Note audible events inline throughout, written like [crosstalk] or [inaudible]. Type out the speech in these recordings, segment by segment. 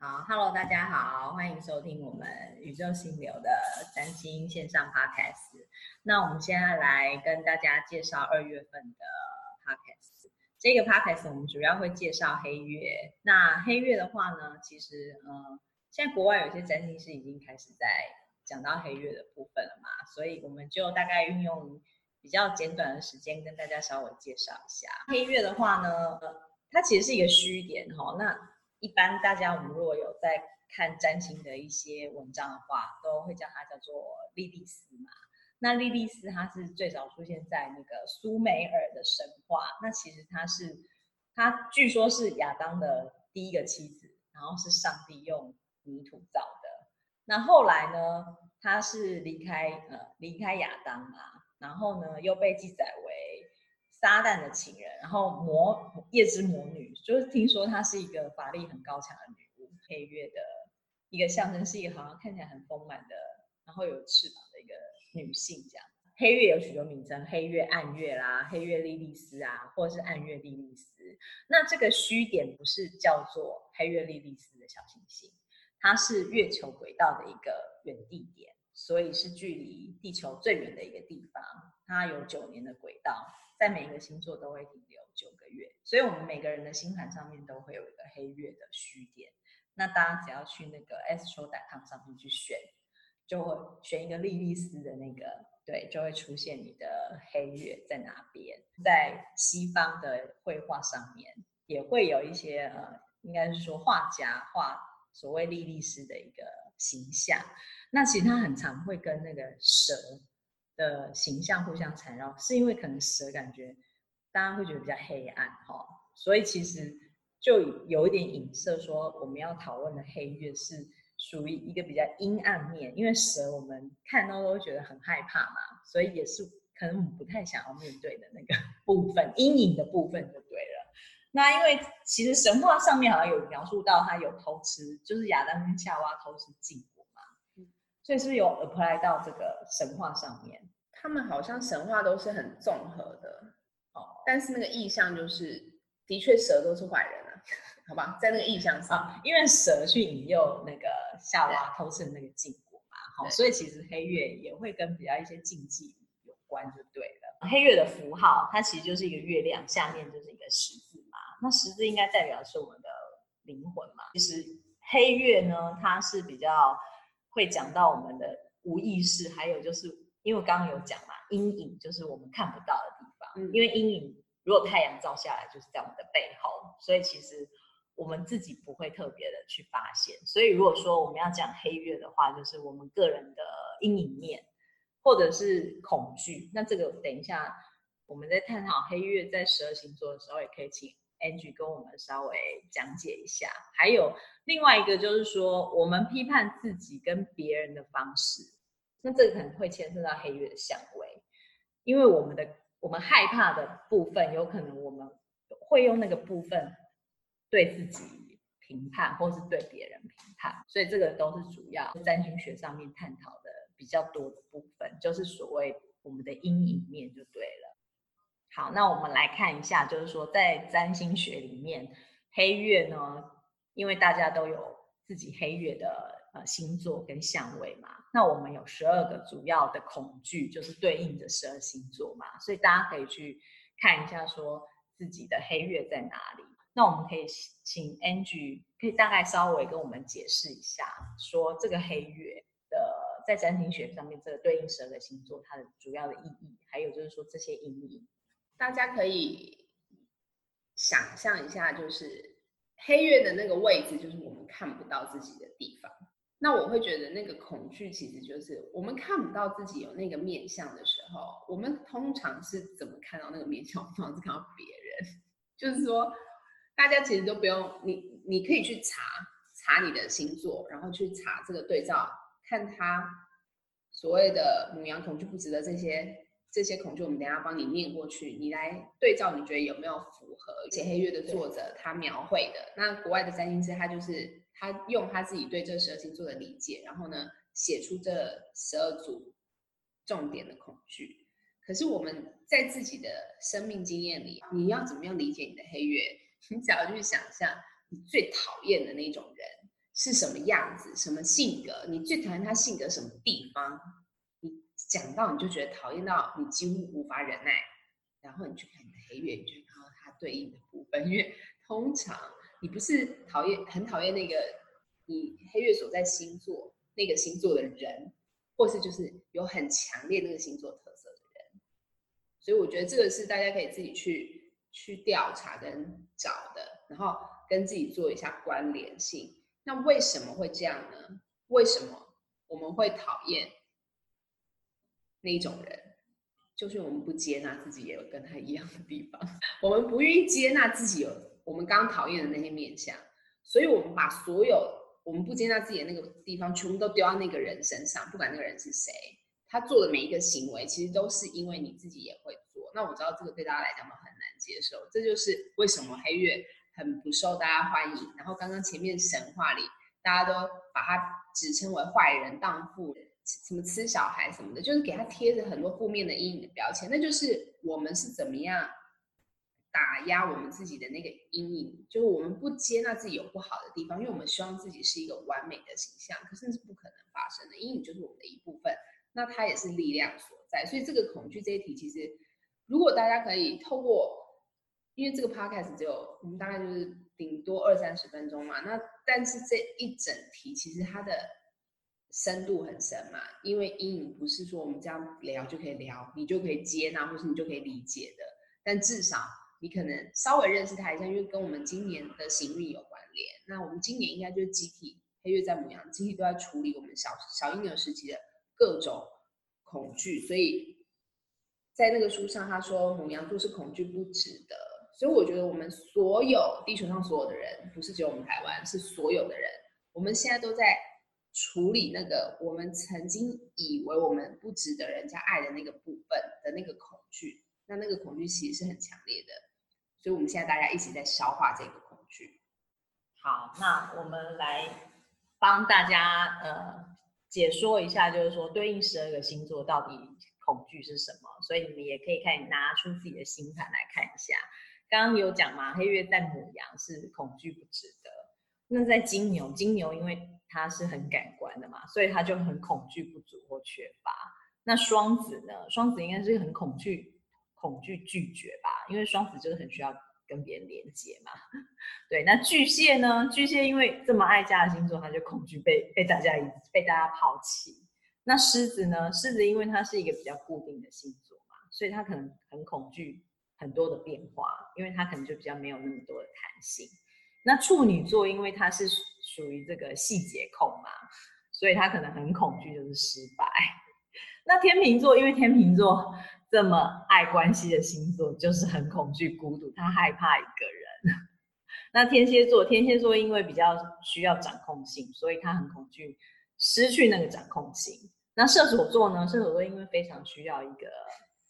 好，Hello，大家好，欢迎收听我们宇宙心流的占星线上 Podcast。那我们现在来跟大家介绍二月份的 Podcast。这个 Podcast 我们主要会介绍黑月。那黑月的话呢，其实呃，现在国外有些占星师已经开始在讲到黑月的部分了嘛，所以我们就大概运用比较简短的时间跟大家稍微介绍一下黑月的话呢，它其实是一个虚点哈、哦。那一般大家，我们如果有在看占星的一些文章的话，都会叫它叫做莉莉丝嘛。那莉莉丝它是最早出现在那个苏美尔的神话。那其实它是，它据说是亚当的第一个妻子，然后是上帝用泥土造的。那后来呢，他是离开呃离开亚当嘛，然后呢又被记载为。撒旦的情人，然后魔夜之魔女，就是听说她是一个法力很高强的女巫，黑月的一个象征，是一个好像看起来很丰满的，然后有翅膀的一个女性这样。黑月有许多名称，黑月、暗月啦，黑月莉莉丝啊，或者是暗月莉莉丝。那这个虚点不是叫做黑月莉莉丝的小行星，它是月球轨道的一个远地点，所以是距离地球最远的一个地方。它有九年的轨道。在每一个星座都会停留九个月，所以我们每个人的星盘上面都会有一个黑月的虚点。那大家只要去那个 astro.com 上面去选，就会选一个莉莉丝的那个，对，就会出现你的黑月在哪边。在西方的绘画上面也会有一些呃，应该是说画家画所谓莉莉丝的一个形象。那其实它很常会跟那个蛇。的形象互相缠绕，是因为可能蛇感觉大家会觉得比较黑暗哈，所以其实就有一点影射说我们要讨论的黑月是属于一个比较阴暗面，因为蛇我们看到都会觉得很害怕嘛，所以也是可能我们不太想要面对的那个 [laughs] 部分，阴影的部分就对了。那因为其实神话上面好像有描述到他有偷吃，就是亚当跟夏娃偷吃禁果嘛，所以是有 apply 到这个神话上面？他们好像神话都是很综合的，哦，但是那个意象就是，的确蛇都是坏人啊，[laughs] 好吧，在那个意象上，啊，因为蛇去引诱那个夏娃偷吃那个禁果嘛，好，所以其实黑月也会跟比较一些禁忌有关，就对了。黑月的符号，它其实就是一个月亮，下面就是一个十字嘛，那十字应该代表是我们的灵魂嘛。其实黑月呢，它是比较会讲到我们的无意识，还有就是。因为我刚刚有讲嘛，阴影就是我们看不到的地方。嗯，因为阴影如果太阳照下来，就是在我们的背后，所以其实我们自己不会特别的去发现。所以如果说我们要讲黑月的话，就是我们个人的阴影面，或者是恐惧。那这个等一下我们在探讨黑月在十二星座的时候，也可以请 Angie 跟我们稍微讲解一下。还有另外一个就是说，我们批判自己跟别人的方式。那这个可能会牵涉到黑月的相位，因为我们的我们害怕的部分，有可能我们会用那个部分对自己评判，或是对别人评判，所以这个都是主要占星学上面探讨的比较多的部分，就是所谓我们的阴影面就对了。好，那我们来看一下，就是说在占星学里面，黑月呢，因为大家都有自己黑月的。星座跟相位嘛，那我们有十二个主要的恐惧，就是对应着十二星座嘛，所以大家可以去看一下，说自己的黑月在哪里。那我们可以请 Angie 可以大概稍微跟我们解释一下，说这个黑月的在占星学上面这个对应十二个星座它的主要的意义，还有就是说这些意义，大家可以想象一下，就是黑月的那个位置，就是我们看不到自己的地方。那我会觉得那个恐惧其实就是我们看不到自己有那个面相的时候，我们通常是怎么看到那个面相？通常是看到别人，就是说大家其实都不用你，你可以去查查你的星座，然后去查这个对照，看他所谓的母羊恐惧不值得这些这些恐惧，我们等下帮你念过去，你来对照，你觉得有没有符合写黑月的作者他描绘的？那国外的占星师他就是。他用他自己对这十二星座的理解，然后呢，写出这十二组重点的恐惧。可是我们在自己的生命经验里，你要怎么样理解你的黑月？[laughs] 你只要去想象你最讨厌的那种人是什么样子，什么性格，你最讨厌他性格什么地方，你讲到你就觉得讨厌到你几乎无法忍耐，然后你去看你的黑月，你就看到它对应的部分，因为通常你不是讨厌很讨厌那个你黑月所在星座那个星座的人，或是就是有很强烈那个星座特色的人，所以我觉得这个是大家可以自己去去调查跟找的，然后跟自己做一下关联性。那为什么会这样呢？为什么我们会讨厌那一种人？就是我们不接纳自己也有跟他一样的地方，[laughs] 我们不愿意接纳自己有我们刚讨厌的那些面相，所以我们把所有我们不接纳自己的那个地方，全部都丢到那个人身上，不管那个人是谁，他做的每一个行为，其实都是因为你自己也会做。那我知道这个对大家来讲都很难接受，这就是为什么黑月很不受大家欢迎。然后刚刚前面神话里，大家都把他指称为坏人、荡妇。什么吃小孩什么的，就是给他贴着很多负面的阴影的标签，那就是我们是怎么样打压我们自己的那个阴影，就是我们不接纳自己有不好的地方，因为我们希望自己是一个完美的形象，可是那是不可能发生的。阴影就是我们的一部分，那它也是力量所在。所以这个恐惧这一题，其实如果大家可以透过，因为这个 podcast 只有我们大概就是顶多二三十分钟嘛，那但是这一整题其实它的。深度很深嘛，因为阴影不是说我们这样聊就可以聊，你就可以接纳，或是你就可以理解的。但至少你可能稍微认识他一下，因为跟我们今年的行运有关联。那我们今年应该就是集体黑月在母羊，集体都在处理我们小小婴儿时期的各种恐惧。所以在那个书上他说，母羊座是恐惧不止的。所以我觉得我们所有地球上所有的人，不是只有我们台湾，是所有的人，我们现在都在。处理那个我们曾经以为我们不值得人家爱的那个部分的那个恐惧，那那个恐惧其实是很强烈的，所以我们现在大家一起在消化这个恐惧。好，那我们来帮大家呃解说一下，就是说对应十二个星座到底恐惧是什么，所以你们也可以看拿出自己的星盘来看一下。刚刚有讲嘛，黑月在母羊是恐惧不值得，那在金牛，金牛因为它是很感官的嘛，所以它就很恐惧不足或缺乏。那双子呢？双子应该是很恐惧、恐惧拒绝吧，因为双子就是很需要跟别人连接嘛。[laughs] 对，那巨蟹呢？巨蟹因为这么爱家的星座，他就恐惧被被大家被大家抛弃。那狮子呢？狮子因为它是一个比较固定的星座嘛，所以他可能很恐惧很多的变化，因为他可能就比较没有那么多的弹性。那处女座因为他是。属于这个细节控嘛，所以他可能很恐惧就是失败。[laughs] 那天秤座，因为天秤座这么爱关系的星座，就是很恐惧孤独，他害怕一个人。[laughs] 那天蝎座，天蝎座因为比较需要掌控性，所以他很恐惧失去那个掌控性。那射手座呢？射手座因为非常需要一个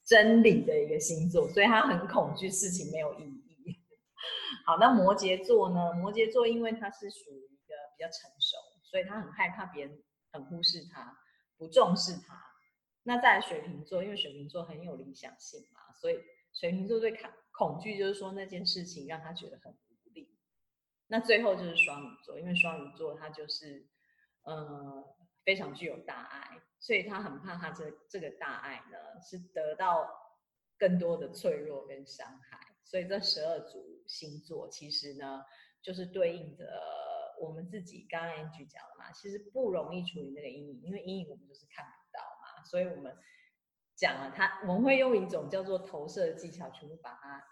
真理的一个星座，所以他很恐惧事情没有意义。[laughs] 好，那摩羯座呢？摩羯座因为他是属于一个。比较成熟，所以他很害怕别人很忽视他，不重视他。那在水瓶座，因为水瓶座很有理想性嘛，所以水瓶座最恐恐惧就是说那件事情让他觉得很无力。那最后就是双鱼座，因为双鱼座他就是呃非常具有大爱，所以他很怕他这这个大爱呢是得到更多的脆弱跟伤害。所以这十二组星座其实呢就是对应的。我们自己刚刚 Angie 讲了嘛，其实不容易处理那个阴影，因为阴影我们就是看所以我们讲了他，我们会用一种叫做投射的技巧，全部把它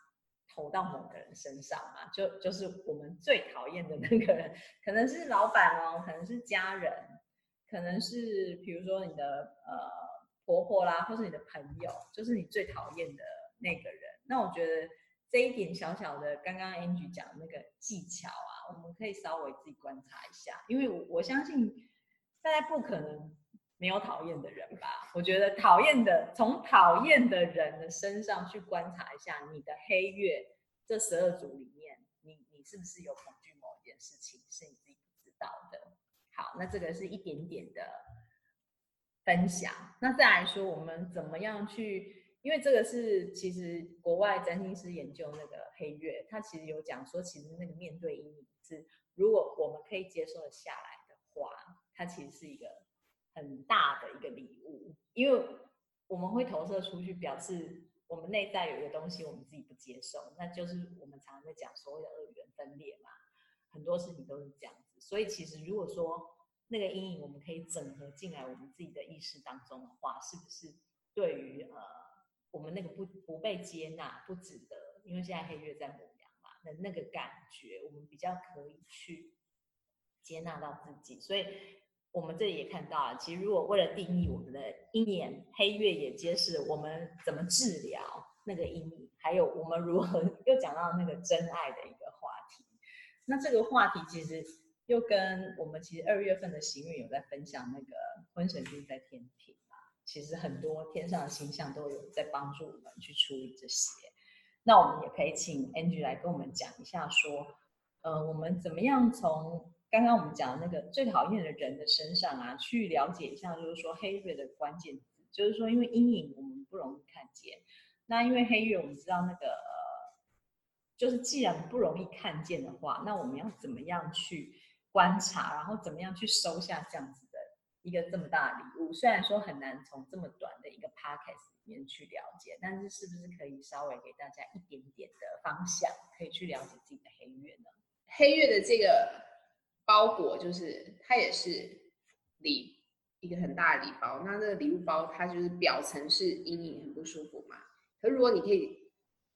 投到某个人身上嘛，就就是我们最讨厌的那个人，可能是老板哦，可能是家人，可能是比如说你的呃婆婆啦，或是你的朋友，就是你最讨厌的那个人。那我觉得这一点小小的，刚刚 Angie 讲的那个技巧啊。我们可以稍微自己观察一下，因为我我相信大家不可能没有讨厌的人吧？我觉得讨厌的，从讨厌的人的身上去观察一下，你的黑月这十二组里面，你你是不是有恐惧某一件事情是你自己不知道的？好，那这个是一点点的分享。那再来说，我们怎么样去？因为这个是其实国外占星师研究那个黑月，他其实有讲说，其实那个面对阴影是如果我们可以接受的下来的话，它其实是一个很大的一个礼物，因为我们会投射出去，表示我们内在有一个东西我们自己不接受，那就是我们常常在讲所谓的二元分裂嘛，很多事情都是这样子。所以其实如果说那个阴影我们可以整合进来我们自己的意识当中的话，是不是对于呃我们那个不不被接纳、不值得，因为现在黑月在母羊嘛，那那个感觉我们比较可以去接纳到自己。所以我们这里也看到，其实如果为了定义我们的鹰眼，黑月也揭示我们怎么治疗那个阴影，还有我们如何又讲到那个真爱的一个话题。那这个话题其实。又跟我们其实二月份的行运有在分享那个婚神星在天平嘛，其实很多天上的星象都有在帮助我们去处理这些。那我们也可以请 Angie 来跟我们讲一下，说，呃，我们怎么样从刚刚我们讲的那个最讨厌的人的身上啊，去了解一下，就是说黑月的关键字，就是说因为阴影我们不容易看见，那因为黑月我们知道那个，就是既然不容易看见的话，那我们要怎么样去？观察，然后怎么样去收下这样子的一个这么大礼物？虽然说很难从这么短的一个 podcast 里面去了解，但是是不是可以稍微给大家一点点的方向，可以去了解自己的黑月呢？黑月的这个包裹，就是它也是礼一个很大的礼包。那这个礼物包，它就是表层是阴影，很不舒服嘛。可如果你可以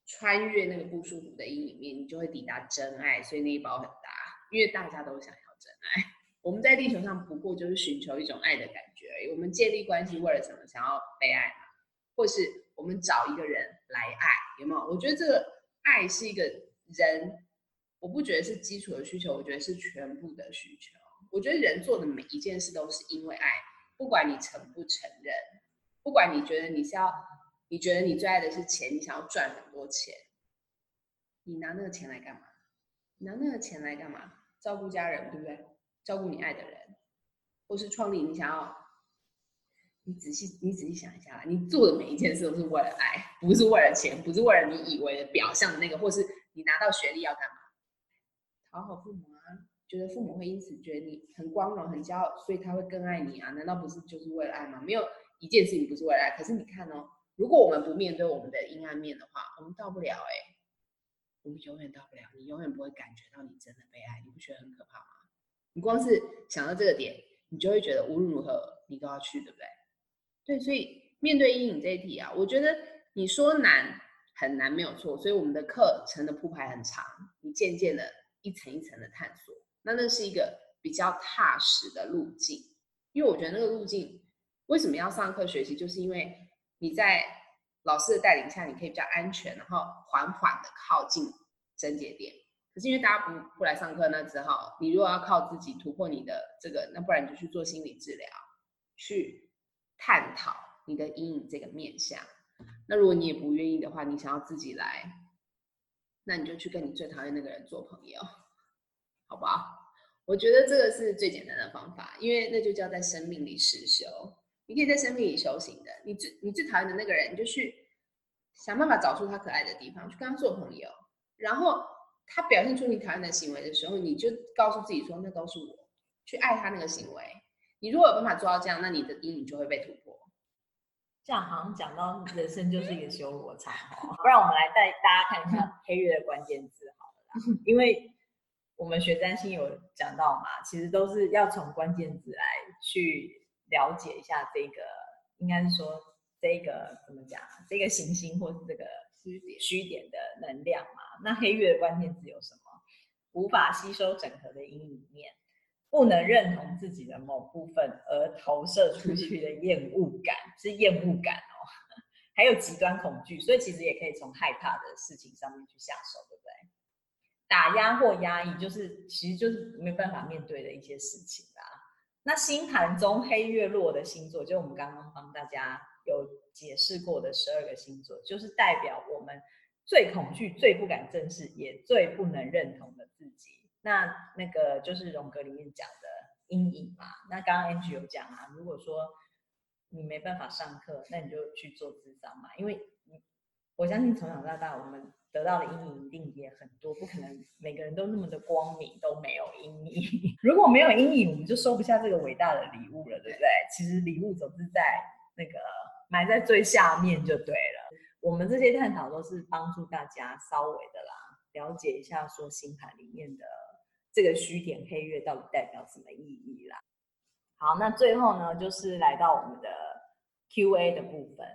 穿越那个不舒服的阴影面，你就会抵达真爱。所以那一包很大，因为大家都想要。真爱，[laughs] 我们在地球上不过就是寻求一种爱的感觉而已。我们建立关系为了什么？想要被爱嘛，或是我们找一个人来爱，有没有？我觉得这个爱是一个人，我不觉得是基础的需求，我觉得是全部的需求。我觉得人做的每一件事都是因为爱，不管你承不承认，不管你觉得你是要，你觉得你最爱的是钱，你想要赚很多钱，你拿那个钱来干嘛？拿那个钱来干嘛？照顾家人，对不对？照顾你爱的人，或是创立你想要，你仔细你仔细想一下，你做的每一件事都是为了爱，不是为了钱，不是为了你以为的表象的那个，或是你拿到学历要干嘛？讨好父母啊，觉得父母会因此觉得你很光荣、很骄傲，所以他会更爱你啊？难道不是就是为了爱吗？没有一件事情不是为了爱。可是你看哦，如果我们不面对我们的阴暗面的话，我们到不了哎。我们永远到不了，你永远不会感觉到你真的被爱，你不觉得很可怕吗？你光是想到这个点，你就会觉得无论如何你都要去，对不对？对，所以面对阴影这一题啊，我觉得你说难很难没有错，所以我们的课程的铺排很长，你渐渐的一层一层的探索，那那是一个比较踏实的路径，因为我觉得那个路径为什么要上课学习，就是因为你在。老师的带领下，你可以比较安全，然后缓缓的靠近症结点。可是因为大家不不来上课，那只好你如果要靠自己突破你的这个，那不然你就去做心理治疗，去探讨你的阴影这个面向。那如果你也不愿意的话，你想要自己来，那你就去跟你最讨厌那个人做朋友，好不好？我觉得这个是最简单的方法，因为那就叫在生命里实修。你可以在生命里修行的，你最你最讨厌的那个人，你就去想办法找出他可爱的地方，去跟他做朋友。然后他表现出你讨厌的行为的时候，你就告诉自己说，那都是我去爱他那个行为。你如果有办法做到这样，那你的阴影就会被突破。这样好像讲到人生就是一个修罗场哦。不然我们来带大家看一下黑月的关键字好了啦，因为我们学占星有讲到嘛，其实都是要从关键字来去。了解一下这个，应该是说这个怎么讲？这个行星或是这个虚点虚点的能量嘛？那黑月的关键字有什么？无法吸收整合的阴影面，不能认同自己的某部分而投射出去的厌恶感，[laughs] 是厌恶感哦。[laughs] 还有极端恐惧，所以其实也可以从害怕的事情上面去下手，对不对？打压或压抑，就是其实就是没办法面对的一些事情啦。那星盘中黑月落的星座，就我们刚刚帮大家有解释过的十二个星座，就是代表我们最恐惧、最不敢正视，也最不能认同的自己。那那个就是荣格里面讲的阴影嘛。那刚刚 Angie 有讲啊，如果说你没办法上课，那你就去做智商嘛。因为你，我相信从小到大，我们得到的阴影一定也很多，不可能每个人都那么的光明，都没有阴影。[laughs] 如果没有阴影，我们就收不下这个伟大的礼物了，对不对？其实礼物总是在那个埋在最下面就对了。我们这些探讨都是帮助大家稍微的啦，了解一下说星盘里面的这个虚点黑月到底代表什么意义啦。好，那最后呢，就是来到我们的 Q&A 的部分。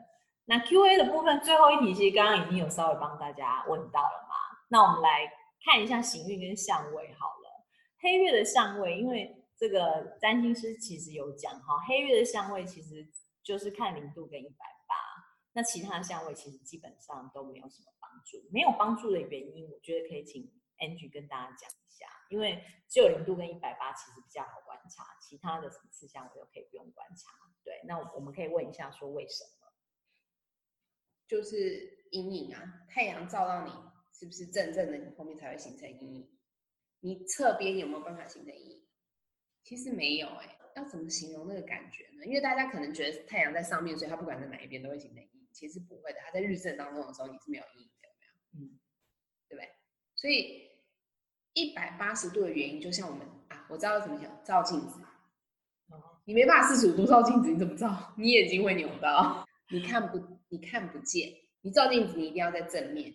那 Q&A 的部分最后一题，其实刚刚已经有稍微帮大家问到了嘛。那我们来看一下行运跟相位好了。黑月的相位，因为这个占星师其实有讲哈，黑月的相位其实就是看零度跟一百八，那其他相位其实基本上都没有什么帮助。没有帮助的原因，我觉得可以请 Angie 跟大家讲一下，因为只有零度跟一百八其实比较好观察，其他的什么次相位都可以不用观察。对，那我们可以问一下说为什么？就是阴影啊，太阳照到你，是不是正正的？你后面才会形成阴影。你侧边有没有办法形成阴影？其实没有哎、欸。要怎么形容那个感觉呢？因为大家可能觉得太阳在上面，所以它不管在哪一边都会形成阴影。其实不会的，它在日正当中的时候你是没有阴影的，有没有？嗯，对不对？所以一百八十度的原因，就像我们啊，我知道怎么讲，照镜子。你没办法四十五度照镜子，你怎么照？[laughs] 你眼睛会扭到，你看不。你看不见，你照镜子，你一定要在正面。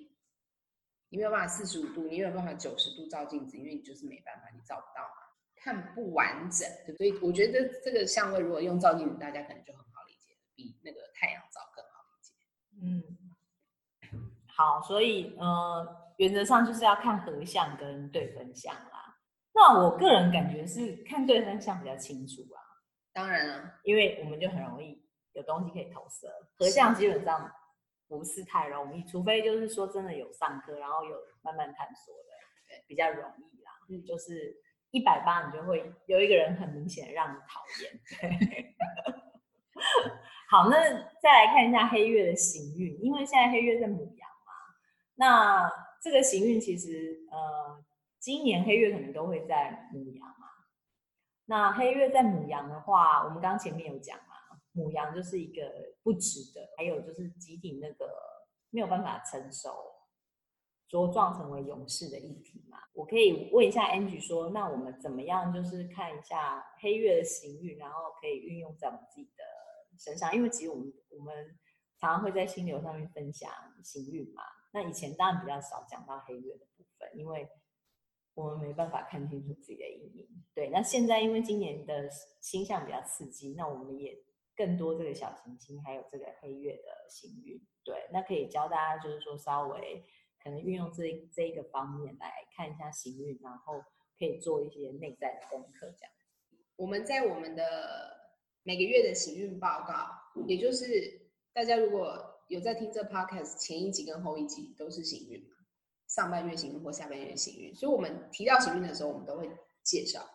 你没有办法四十五度，你没有办法九十度照镜子，因为你就是没办法，你照不到嘛，看不完整。对所以我觉得这个相位如果用照镜子，大家可能就很好理解，比那个太阳照更好理解。嗯，好，所以呃，原则上就是要看合相跟对分相啦。那我个人感觉是看对分相比较清楚啊。当然了，因为我们就很容易。有东西可以投射，合相基本上不是太容易，除非就是说真的有上课，然后有慢慢探索的，对，比较容易啦。嗯，就是一百八，你就会有一个人很明显的让你讨厌。对，[laughs] 好，那再来看一下黑月的行运，因为现在黑月在母羊嘛，那这个行运其实呃，今年黑月可能都会在母羊嘛。那黑月在母羊的话，我们刚刚前面有讲。嘛，母羊就是一个不值得，还有就是集体那个没有办法成熟茁壮成为勇士的议题嘛。我可以问一下 Angie 说，那我们怎么样就是看一下黑月的行运，然后可以运用在我们自己的身上？因为其实我们我们常常会在心流上面分享行运嘛。那以前当然比较少讲到黑月的部分，因为我们没办法看清楚自己的阴影。对，那现在因为今年的星象比较刺激，那我们也。更多这个小行星，还有这个黑月的行运，对，那可以教大家，就是说稍微可能运用这这一个方面来看一下行运，然后可以做一些内在的功课。这样，我们在我们的每个月的行运报告，也就是大家如果有在听这 podcast，前一集跟后一集都是行运嘛，上半月行运或下半月行运，所以我们提到行运的时候，我们都会介绍，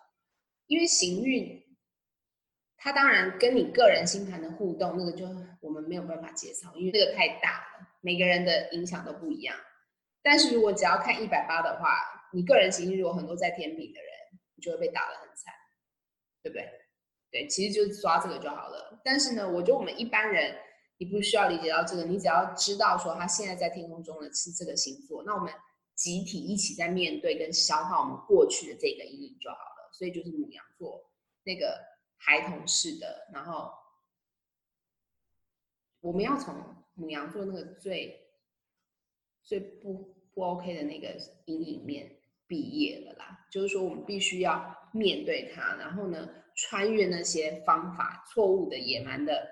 因为行运。它当然跟你个人星盘的互动，那个就我们没有办法介绍，因为这个太大了，每个人的影响都不一样。但是如果只要看一百八的话，你个人行运如果很多在天秤的人，你就会被打得很惨，对不对？对，其实就是抓这个就好了。但是呢，我觉得我们一般人，你不需要理解到这个，你只要知道说他现在在天空中的是这个星座，那我们集体一起在面对跟消化我们过去的这个阴影就好了。所以就是母羊座那个。孩童式的，然后我们要从母羊座那个最最不不 OK 的那个阴影面毕业了啦。就是说，我们必须要面对它，然后呢，穿越那些方法错误的、野蛮的、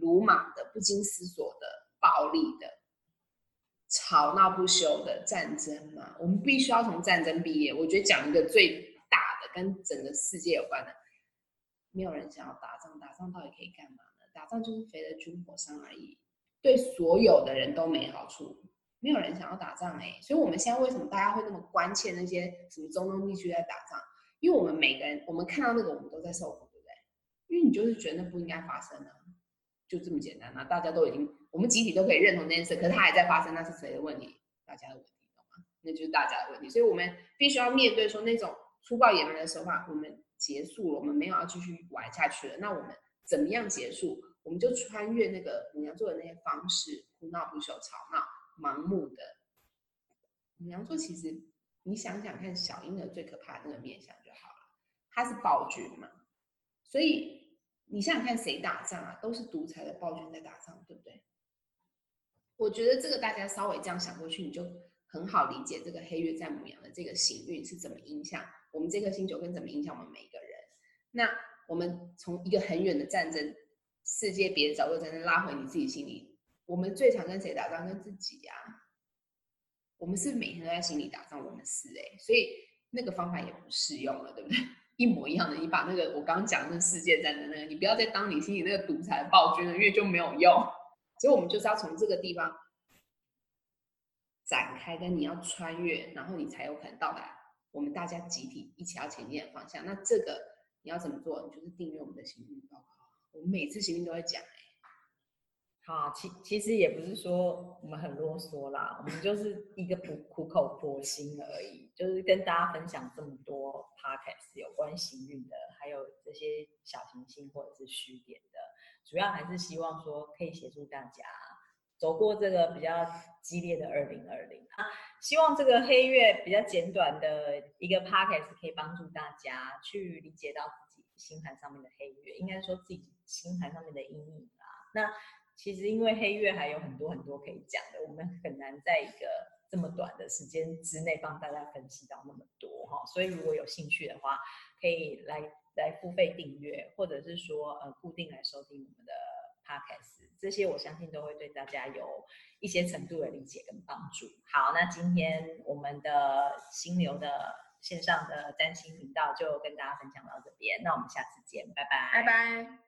鲁莽的、不经思索的、暴力的、吵闹不休的战争嘛。我们必须要从战争毕业。我觉得讲一个最大的，跟整个世界有关的。没有人想要打仗，打仗到底可以干嘛呢？打仗就是肥了军火商而已，对所有的人都没好处。没有人想要打仗哎，所以我们现在为什么大家会那么关切那些什么中东地区在打仗？因为我们每个人，我们看到那个，我们都在受苦，对不对？因为你就是觉得那不应该发生啊，就这么简单啊！大家都已经，我们集体都可以认同这件事，可是它还在发生，那是谁的问题？大家的问题，懂吗？那就是大家的问题。所以我们必须要面对说那种粗暴野蛮的手法，我们。结束了，我们没有要继续玩下去了。那我们怎么样结束？我们就穿越那个牡羊座的那些方式，哭闹不休、吵闹、盲目的牡羊座其实你想想看，小婴儿最可怕的那个面相就好了，他是暴君嘛，所以你想想看谁打仗啊，都是独裁的暴君在打仗，对不对？我觉得这个大家稍微这样想过去，你就很好理解这个黑月在母羊的这个行运是怎么影响我们这颗星球，跟怎么影响我们每一个人。那我们从一个很远的战争、世界别的角度，才能拉回你自己心里。我们最常跟谁打仗？跟自己呀、我们是，是每天都在心里打仗，我们是哎、所以那个方法也不适用了，对不对？一模一样的，你把那个我刚刚讲的那世界战争那个，你不要再当你心里那个独裁暴君了，因为就没有用。所以，我们就是要从这个地方展开，跟你要穿越，然后你才有可能到达我们大家集体一起要前进的方向。那这个你要怎么做？你就是订阅我们的行运报告。我们每次行运都会讲、欸，好，其其实也不是说我们很啰嗦啦，我们就是一个苦苦口婆心而已，就是跟大家分享这么多 podcast 有关行运的，还有这些小行星或者是虚点的。主要还是希望说可以协助大家走过这个比较激烈的二零二零啊，希望这个黑月比较简短的一个 podcast 可以帮助大家去理解到自己星盘上面的黑月，应该说自己星盘上面的阴影啦。那其实因为黑月还有很多很多可以讲的，我们很难在一个这么短的时间之内帮大家分析到那么多哈，所以如果有兴趣的话，可以来。来付费订阅，或者是说呃固定来收听我们的 podcast，这些我相信都会对大家有一些程度的理解跟帮助。好，那今天我们的星流的线上的占星频道就跟大家分享到这边，那我们下次见，拜拜，拜拜。